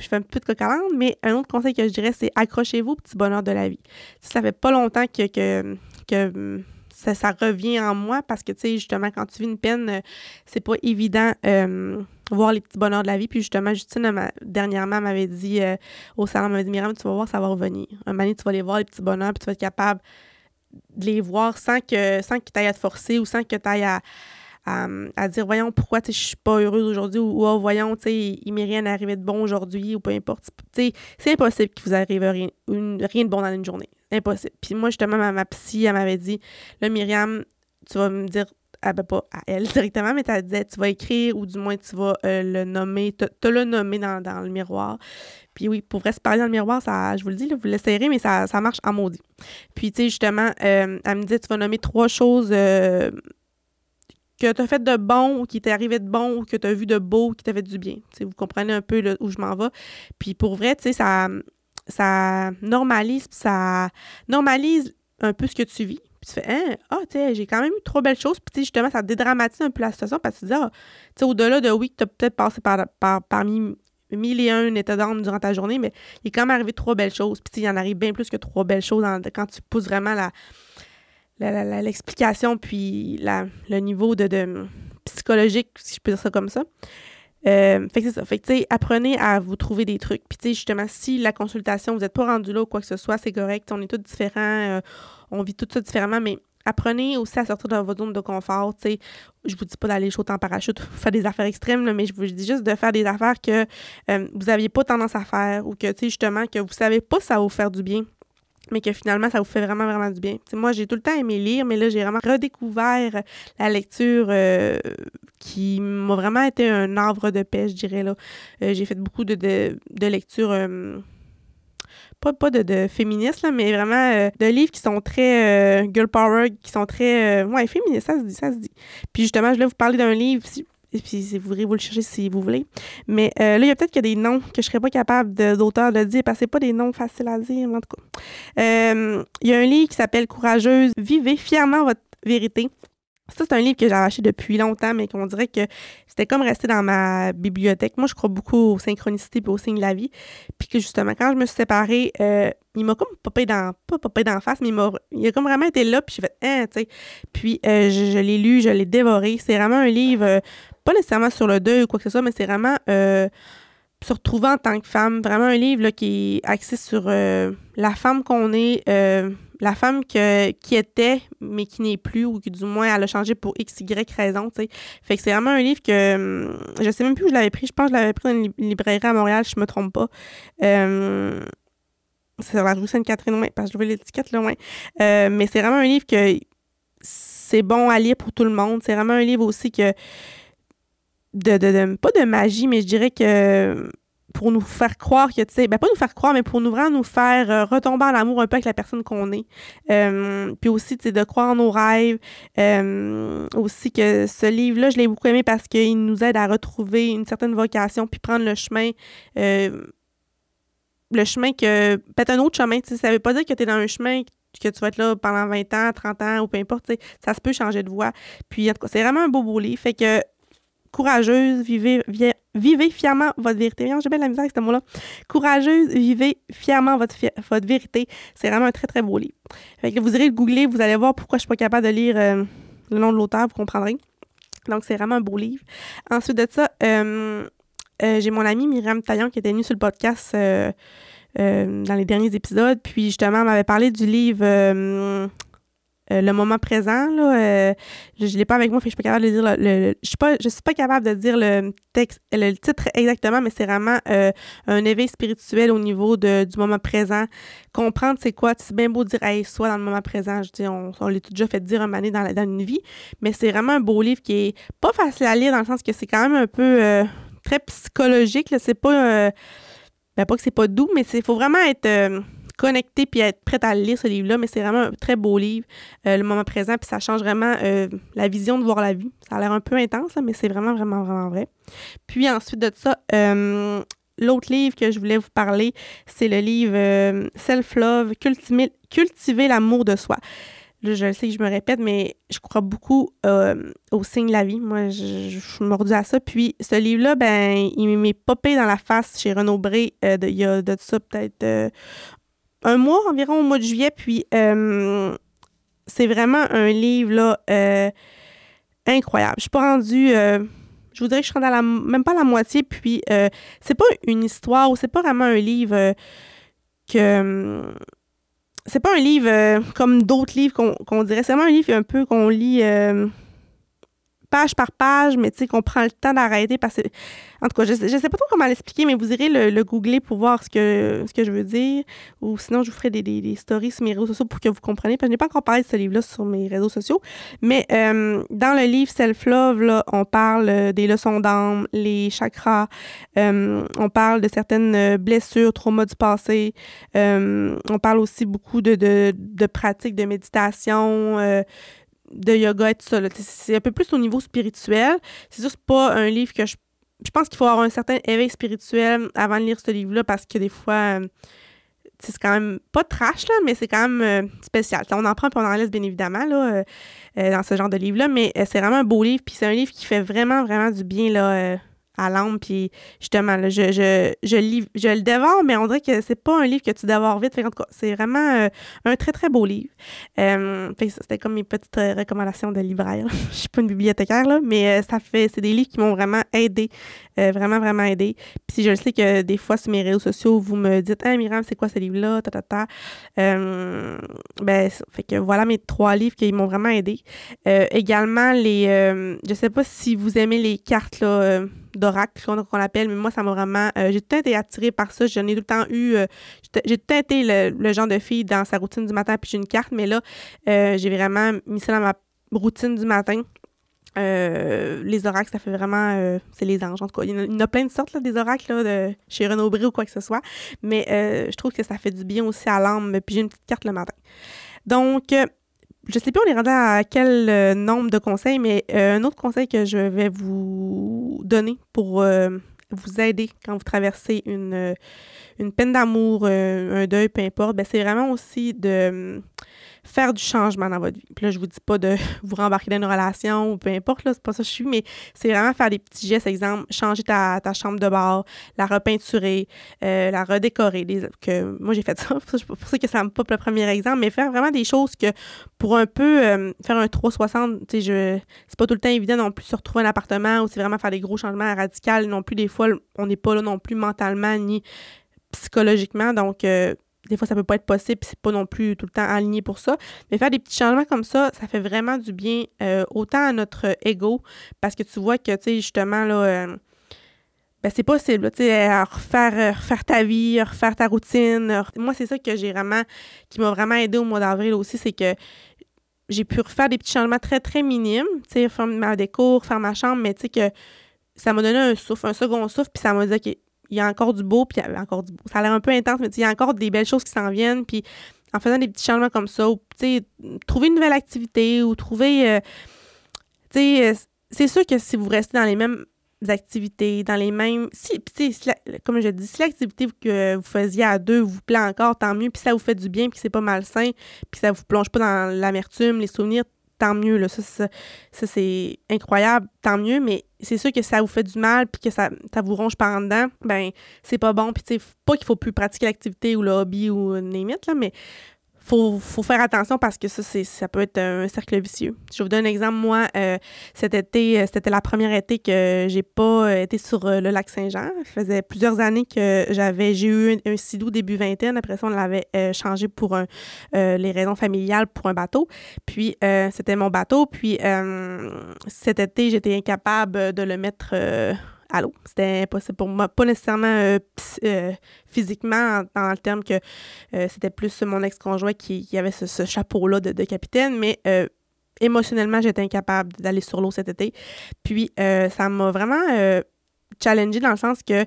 Speaker 1: je fais un peu de coq mais un autre conseil que je dirais, c'est accrochez-vous au petit bonheur de la vie. Ça fait pas longtemps que, que, que ça, ça, revient en moi parce que, tu sais, justement, quand tu vis une peine, euh, c'est pas évident voir les petits bonheurs de la vie. Puis justement, Justine, dernièrement, m'avait dit euh, au salon, m'avait dit Myriam, tu vas voir, ça va revenir. Un moment tu vas les voir, les petits bonheurs, puis tu vas être capable de les voir sans que sans que tu ailles à te forcer ou sans que tu ailles à, à, dire voyons pourquoi je suis pas heureuse aujourd'hui ou oh, voyons il m'est rien arrivé de bon aujourd'hui ou peu importe c'est impossible qu'il vous arrive rien, rien de bon dans une journée impossible puis moi justement ma, psy elle m'avait dit là Myriam tu vas me dire ah ben pas à elle directement, mais tu dit tu vas écrire ou du moins tu vas euh, le nommer, te, le nommer dans, le miroir. Puis oui, pour vrai, se parler dans le miroir, ça, je vous le dis, vous l'essayerez, mais ça, ça marche en maudit. Puis tu sais, justement, euh, elle me dit tu vas nommer trois choses euh, que tu as fait de bon ou qui t'est arrivé de bon ou que tu as vu de beau qui t'a fait du bien. vous comprenez un peu où je m'en vais. Puis pour vrai, tu sais, ça, ça normalise, ça normalise un peu ce que tu vis tu fais, hein, ah, tu j'ai quand même eu trop belles choses. Puis, justement, ça dédramatise un peu la situation parce que tu dis, ah, tu sais, au-delà de oui, tu as peut-être passé par, par, parmi mille et un états d'âme durant ta journée, mais il est quand même arrivé trois belles choses. Puis, il en arrive bien plus que trois belles choses quand tu pousses vraiment la l'explication puis la, le niveau de, psychologique, si je peux dire ça comme ça. Euh, fait que c'est ça. Fait que, tu sais, apprenez à vous trouver des trucs. Puis, tu sais, justement, si la consultation, vous n'êtes pas rendu là ou quoi que ce soit, c'est correct. On est tous différents. Euh, on vit tout ça différemment, mais apprenez aussi à sortir de votre zone de confort. Je je vous dis pas d'aller sauter en parachute, faire des affaires extrêmes, mais je vous dis juste de faire des affaires que euh, vous n'aviez pas tendance à faire ou que, justement, que vous savez pas ça va vous faire du bien. Mais que finalement, ça vous fait vraiment, vraiment du bien. moi, j'ai tout le temps aimé lire, mais là, j'ai vraiment redécouvert la lecture euh, qui m'a vraiment été un havre de paix, je dirais. là. Euh, j'ai fait beaucoup de, de, de lectures... Euh, pas, pas de, de féministes, là, mais vraiment de livres qui sont très girl power, qui sont très... ouais, féministes, ça se dit, ça se dit. Puis justement, je voulais vous parler d'un livre, et puis vous vous le chercher si vous voulez. Mais euh, là, il y a peut-être a des noms que je serais pas capable d'auteur de, dire parce que c'est pas des noms faciles à dire, en tout cas. Euh, il y a un livre qui s'appelle Courageuse, vivez fièrement votre vérité. Ça, c'est un livre que j'ai acheté depuis longtemps, mais qu'on dirait que c'était comme resté dans ma bibliothèque. Moi, je crois beaucoup aux synchronicités et aux signes de la vie. Puis que justement, quand je me suis séparée, euh, il m'a comme popé dans, pas popé d'en face, mais il, m'a, il a comme vraiment été là, puis j'ai fait, hein, tu. Puis je, l'ai lu, je l'ai dévoré. C'est vraiment un livre pas nécessairement sur le deuil ou quoi que ce soit, mais c'est vraiment euh, se retrouver en tant que femme. Vraiment un livre qui est axé sur euh, la femme qu'on est, euh, la femme que, qui était, mais qui n'est plus, ou qui du moins elle a changé pour X, Y raison. sais. Fait que c'est vraiment un livre que hum, je sais même plus où je l'avais pris. Je pense que je l'avais pris dans une librairie à Montréal, je me trompe pas. c'est sur la rue Sainte-Catherine, parce que je vois l'étiquette loin. mais c'est vraiment un livre que c'est bon à lire pour tout le monde. C'est vraiment un livre aussi que de, de, pas de magie, mais je dirais que pour nous faire croire que, tu sais, ben pas nous faire croire, mais pour nous vraiment nous faire euh, retomber en amour un peu avec la personne qu'on est. Euh, puis aussi, tu sais, de croire en nos rêves. Euh, aussi que ce livre-là, je l'ai beaucoup aimé parce qu'il nous aide à retrouver une certaine vocation, puis prendre le chemin le chemin que. Peut-être un autre chemin, tu sais, ça veut pas dire que tu es dans un chemin que tu vas être là pendant 20 ans, 30 ans ou peu importe, ça se peut changer de voie. Puis, c'est vraiment un beau beau livre. Fait que courageuse, vivez, fièrement votre vérité. J'ai bien la misère avec ce mot-là. Courageuse, vivez fièrement votre, vérité. C'est vraiment un très, très beau livre. Vous irez le googler, vous allez voir pourquoi je suis pas capable de lire euh, le nom de l'auteur, vous comprendrez. Donc, c'est vraiment un beau livre. Ensuite de ça, euh, euh, j'ai mon amie Myriam Taillon qui était venue sur le podcast dans les derniers épisodes. Puis, justement, elle m'avait parlé du livre euh, le moment présent. Là, euh, je ne l'ai pas avec moi, fait je suis pas capable de dire le, je suis pas je suis pas capable de dire le texte le titre exactement, mais c'est vraiment euh, un éveil spirituel au niveau de, du moment présent. Comprendre c'est quoi, c'est bien beau dire hey, soit dans le moment présent, je dis on, on l'a déjà fait dire un année dans, dans une vie, mais c'est vraiment un beau livre qui est pas facile à lire dans le sens que c'est quand même un peu très psychologique, c'est pas ben pas que c'est pas doux, mais il faut vraiment être connecter puis être prête à lire ce livre-là, mais c'est vraiment un très beau livre, euh, le moment présent, puis ça change vraiment euh, la vision de voir la vie. Ça a l'air un peu intense, mais c'est vraiment, vraiment, vraiment vrai. Puis ensuite de ça, euh, l'autre livre que je voulais vous parler, c'est le livre Self-Love, cultiver, cultiver l'amour de soi. Je sais que je me répète, mais je crois beaucoup au signe de la vie. Moi, je, suis mordue à ça. Puis, ce livre-là, ben, il m'est popé dans la face chez Renaud Bré il y a de ça peut-être un mois environ, au mois de juillet. Puis euh, c'est vraiment un livre là, euh, incroyable. Je suis pas rendue. Euh, je vous dirais que je suis à même pas la moitié. Puis c'est pas une histoire ou c'est pas vraiment un livre que. c'est pas un livre comme d'autres livres qu'on dirait. C'est vraiment un livre un peu qu'on lit page par page, mais tu sais, qu'on prend le temps d'arrêter parce que, en tout cas, je, je sais pas trop comment l'expliquer, mais vous irez le, googler pour voir ce que, ce que je veux dire. Ou sinon, je vous ferai des, des, stories sur mes réseaux sociaux pour que vous compreniez. Parce que je n'ai pas encore parlé de ce livre-là sur mes réseaux sociaux. Mais euh, dans le livre Self-Love, on parle euh, des leçons d'âme, les chakras. Euh, on parle de certaines blessures, traumas du passé. on parle aussi beaucoup de, de, de pratiques de méditation de yoga et tout ça. C'est un peu plus au niveau spirituel. C'est juste pas un livre que je. Pense qu'il faut avoir un certain éveil spirituel avant de lire ce livre-là parce que des fois, euh, c'est quand même pas trash, là, mais c'est quand même euh, spécial. on en prend et on en laisse, bien évidemment, euh, dans ce genre de livre-là, mais c'est vraiment un beau livre. Puis c'est un livre qui fait vraiment, vraiment du bien là, à l'âme. Puis justement, je, je, je, lis, je le dévore, mais on dirait que c'est pas un livre que tu dévores vite. en tout cas, c'est vraiment euh, un très, très beau livre. Euh, c'était comme mes petites euh, recommandations de libraire. je suis pas une bibliothécaire, là, mais ça fait, c'est des livres qui m'ont vraiment aidé euh, vraiment, vraiment aidé. Puis je sais que des fois, sur mes réseaux sociaux, vous me dites « Ah, Myriam, c'est quoi ce livre-là? » Ta, ta, ta. Euh, ben, fait que voilà mes trois livres qui m'ont vraiment aidé. Euh, également, les... je sais pas si vous aimez les cartes, là d'oracle qu'on appelle, mais moi, ça m'a vraiment... j'ai tout le été attirée par ça. J'en ai tout le temps eu... j'ai tout le été le, genre de fille dans sa routine du matin, puis j'ai une carte, mais là, j'ai vraiment mis ça dans ma routine du matin. Euh, les oracles, ça fait vraiment. Euh, c'est les anges, en tout cas. Il y en a, plein de sortes, des oracles, de, chez Renaud Bré ou quoi que ce soit. Mais euh, je trouve que ça fait du bien aussi à l'âme. Puis j'ai une petite carte le matin. Donc, je sais plus, on est rendu à quel nombre de conseils, mais un autre conseil que je vais vous donner pour vous aider quand vous traversez une, une peine d'amour, un deuil, peu importe, ben, c'est vraiment aussi de faire du changement dans votre vie. Puis là, je vous dis pas de vous rembarquer dans une relation ou peu importe, là, c'est pas ça que je suis, mais c'est vraiment faire des petits gestes, exemple, changer ta, ta chambre de bord, la repeinturer, euh, la redécorer. que, moi, j'ai fait ça, pour ça que ça me pop le premier exemple, mais faire vraiment des choses que pour un peu euh, faire un 360, tu sais, c'est pas tout le temps évident non plus se retrouver un appartement ou c'est vraiment faire des gros changements radicaux non plus. Des fois, on n'est pas là non plus mentalement ni psychologiquement. Donc, euh, des fois, ça peut pas être possible, c'est pas non plus tout le temps aligné pour ça. Mais faire des petits changements comme ça, ça fait vraiment du bien euh, autant à notre ego, parce que tu vois que, tu sais, justement, là, euh, ben, c'est possible, tu sais, refaire, euh, refaire ta vie, refaire ta routine. Moi, c'est ça que j'ai vraiment, qui m'a vraiment aidé au mois d'avril aussi, c'est que j'ai pu refaire des petits changements très, très minimes, tu sais, faire ma déco, faire ma chambre, mais tu sais que ça m'a donné un souffle, un second souffle, puis ça m'a dit, OK, il y a encore du beau, puis il y a encore du beau. Ça a l'air un peu intense, mais il y a encore des belles choses qui s'en viennent, puis en faisant des petits changements comme ça, ou, trouver une nouvelle activité, ou trouver, euh, sais, euh, c'est sûr que si vous restez dans les mêmes activités, dans les mêmes, si, comme je dis, si l'activité que vous faisiez à deux vous plaît encore, tant mieux, puis ça vous fait du bien, puis c'est pas malsain, puis ça vous plonge pas dans l'amertume, les souvenirs, tant mieux. Là. Ça, c'est incroyable, tant mieux, mais c'est sûr que ça vous fait du mal puis que ça, vous ronge par en dedans, ben c'est pas bon. Puis tu sais, pas qu'il faut plus pratiquer l'activité ou le hobby ou limite, là, mais faut, faut faire attention parce que ça, c'est, ça peut être un cercle vicieux. Je vous donne un exemple. Moi, euh, cet été, euh, c'était la première été que j'ai pas euh, été sur le lac Saint-Jean. Ça faisait plusieurs années que j'avais, j'ai eu un, un sidou début vingtaine. Après ça, on l'avait changé pour un, les raisons familiales pour un bateau. Puis, c'était mon bateau. Puis, cet été, j'étais incapable de le mettre l'eau. C'était impossible pour moi. Pas nécessairement euh, euh, physiquement, dans le terme que euh, c'était plus mon ex-conjoint qui, avait ce, chapeau-là de, capitaine, mais émotionnellement, j'étais incapable d'aller sur l'eau cet été. Puis, ça m'a vraiment challengé dans le sens que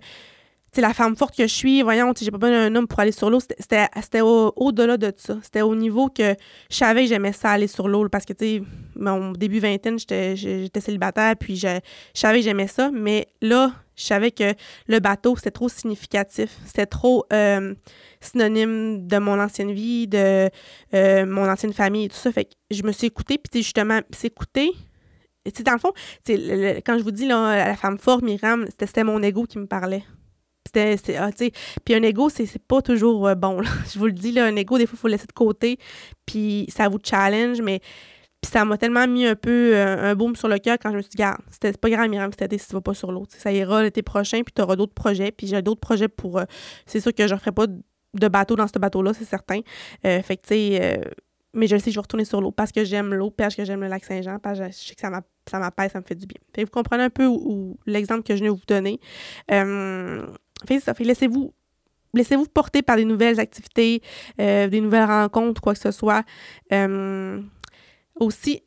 Speaker 1: la femme forte que je suis, voyons, j'ai pas besoin d'un homme pour aller sur l'eau. C'était au-delà de ça. C'était au niveau que je savais que j'aimais ça aller sur l'eau parce que, tu sais, mon début vingtaine, j'étais célibataire, puis je, savais que j'aimais ça. Mais là, je savais que le bateau, c'était trop significatif. C'était trop euh, synonyme de mon ancienne vie, de euh, mon ancienne famille et tout ça. Fait que je me suis écoutée, puis justement, s'écouter, dans le fond, quand je vous dis la femme forte, Myriam, c'était mon ego qui me parlait. C'était, ah, puis un ego, c'est, pas toujours euh, bon. Je vous le dis, là, un ego, des fois, il faut le laisser de côté, puis ça vous challenge, mais puis ça m'a tellement mis un peu euh, un boom sur le cœur quand je me suis dit, garde, c'était pas grave, Myriam, c'était si tu vas pas sur l'autre. Ça ira l'été prochain, puis tu auras d'autres projets, puis j'ai d'autres projets pour. Euh, c'est sûr que je ne ferai pas de bateau dans ce bateau-là, c'est certain. fait que, tu sais, mais je sais que je vais retourner sur l'eau parce que j'aime l'eau, parce que j'aime le lac Saint-Jean, parce que je sais que ça m'apaise, ça me fait du bien. Vous comprenez un peu l'exemple que je viens de vous donner. Fait ça. Fait laissez-vous laissez-vous porter par des nouvelles activités, euh, des nouvelles rencontres, quoi que ce soit. Euh, aussi,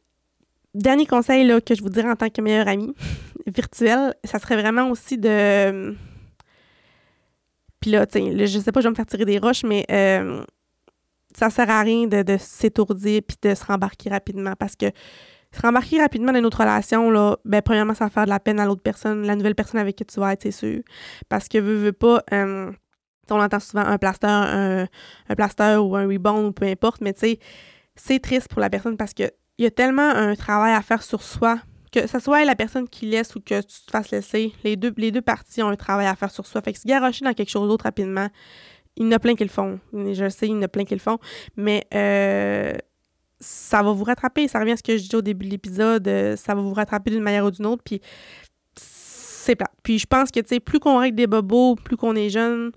Speaker 1: dernier conseil là, que je vous dirais en tant que meilleure amie virtuelle, ça serait vraiment aussi de. Puis là, tiens, je sais pas, je vais me faire tirer des roches, mais euh, ça sert à rien de, de s'étourdir puis de se rembarquer rapidement parce que se rembarquer rapidement dans une autre relation, là, ben, premièrement, ça va faire de la peine à l'autre personne, la nouvelle personne avec qui tu vas être, c'est sûr. Parce que, veux, pas, euh, on entend souvent un plaster, un, un plaster ou un rebound ou peu importe, mais tu sais, c'est triste pour la personne parce que il y a tellement un travail à faire sur soi, que ce soit la personne qui laisse ou que tu te fasses laisser, les deux, les deux parties ont un travail à faire sur soi. Fait que se garocher dans quelque chose d'autre rapidement, il y en a plein qui le font. Je sais, il y en a plein qui le font, mais euh, ça va vous rattraper. Ça revient à ce que je dis au début de l'épisode. Euh, ça va vous rattraper d'une manière ou d'une autre. Puis c'est plat. Puis je pense que, tu sais, plus qu'on règle des bobos, plus qu'on est jeune,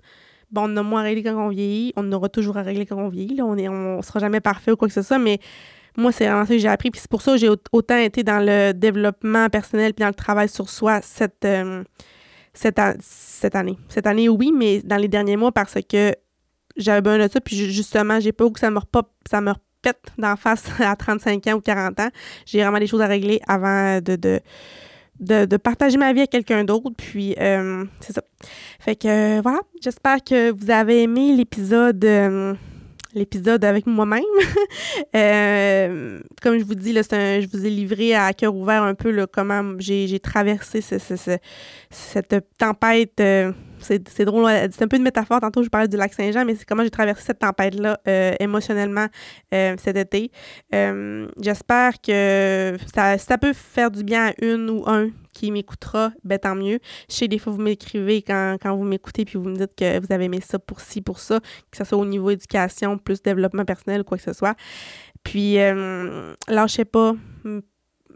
Speaker 1: bon, on a moins à régler quand on vieillit. On aura toujours à régler quand on vieillit. Là. On ne on sera jamais parfait ou quoi que ce soit, mais moi, c'est vraiment ça que j'ai appris. Puis c'est pour ça que j'ai autant été dans le développement personnel puis dans le travail sur soi cette, euh, cette, cette année. Cette année, oui, mais dans les derniers mois parce que j'avais besoin de ça. Puis justement, j'ai pas que ça me repop, ça me repète d'en face à 35 ans ou 40 ans. J'ai vraiment des choses à régler avant de, de de, partager ma vie avec quelqu'un d'autre. Puis, euh, c'est ça. Fait que, voilà. J'espère que vous avez aimé l'épisode. Euh, l'épisode avec moi-même. Euh, comme je vous dis, là, je vous ai livré à cœur ouvert un peu comment j'ai traversé cette tempête c'est drôle, c'est un peu une métaphore. Tantôt, je parlais du lac Saint-Jean, mais c'est comment j'ai traversé cette tempête-là euh, émotionnellement euh, cet été. Euh, j'espère que ça, ça peut faire du bien à une ou un qui m'écoutera, ben tant mieux. Je sais, des fois, vous m'écrivez quand, quand vous m'écoutez, puis vous me dites que vous avez aimé ça pour ci, pour ça, que ce soit au niveau éducation, plus développement personnel quoi que ce soit. Puis, lâchez pas.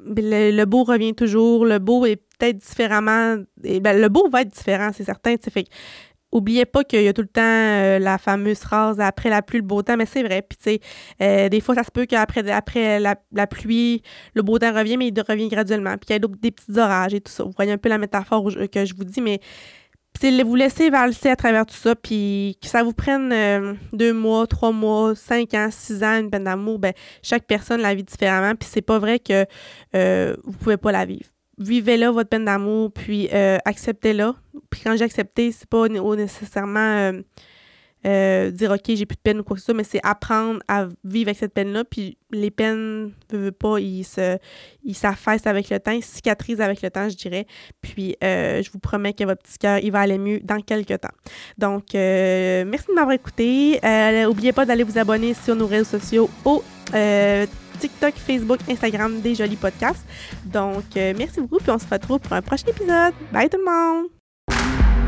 Speaker 1: Le, le beau revient toujours. Le beau est peut-être différemment. Et ben, le beau va être différent, c'est certain. Fait oubliez pas qu'il y a tout le temps euh, la fameuse phrase après la pluie, le beau temps, mais c'est vrai. Puis, euh, des fois, ça se peut qu'après après la, pluie, le beau temps revient, mais il revient graduellement. Puis, il y a des petits orages et tout ça. Vous voyez un peu la métaphore que je vous dis, mais vous laissez valser à travers tout ça, puis que ça vous prenne euh, deux mois, trois mois, cinq ans, six ans, une peine d'amour, ben, chaque personne la vit différemment, puis c'est pas vrai que vous pouvez pas la vivre vivez-la, votre peine d'amour, puis euh, acceptez-la. Puis quand j'ai accepté, c'est pas nécessairement euh, euh, dire OK, j'ai plus de peine ou quoi que ce soit, mais c'est apprendre à vivre avec cette peine-là. Puis les peines, ne veulent pas, ils se, ils s'affaissent avec le temps, ils cicatrisent avec le temps, je dirais. Puis je vous promets que votre petit cœur, il va aller mieux dans quelques temps. Donc, merci de m'avoir écouté. N'oubliez pas d'aller vous abonner sur nos réseaux sociaux au TikTok, Facebook, Instagram des jolis podcasts. Donc, euh, merci beaucoup, puis on se retrouve pour un prochain épisode. Bye tout le monde!